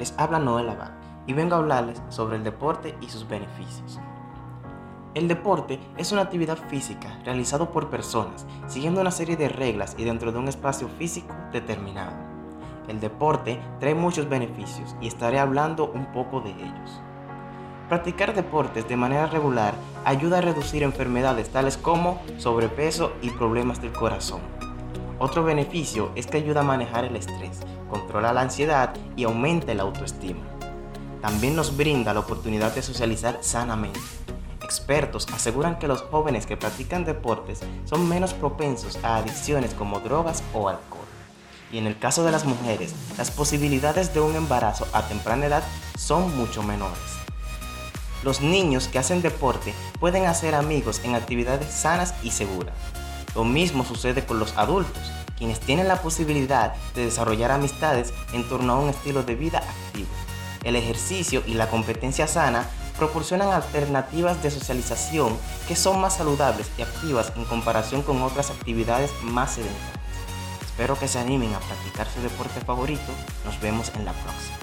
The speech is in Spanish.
Les habla Noel Abad y vengo a hablarles sobre el deporte y sus beneficios. El deporte es una actividad física realizado por personas siguiendo una serie de reglas y dentro de un espacio físico determinado. El deporte trae muchos beneficios y estaré hablando un poco de ellos. Practicar deportes de manera regular ayuda a reducir enfermedades tales como sobrepeso y problemas del corazón. Otro beneficio es que ayuda a manejar el estrés, controla la ansiedad y aumenta la autoestima. También nos brinda la oportunidad de socializar sanamente. Expertos aseguran que los jóvenes que practican deportes son menos propensos a adicciones como drogas o alcohol. Y en el caso de las mujeres, las posibilidades de un embarazo a temprana edad son mucho menores. Los niños que hacen deporte pueden hacer amigos en actividades sanas y seguras. Lo mismo sucede con los adultos, quienes tienen la posibilidad de desarrollar amistades en torno a un estilo de vida activo. El ejercicio y la competencia sana proporcionan alternativas de socialización que son más saludables y activas en comparación con otras actividades más sedentarias. Espero que se animen a practicar su deporte favorito. Nos vemos en la próxima.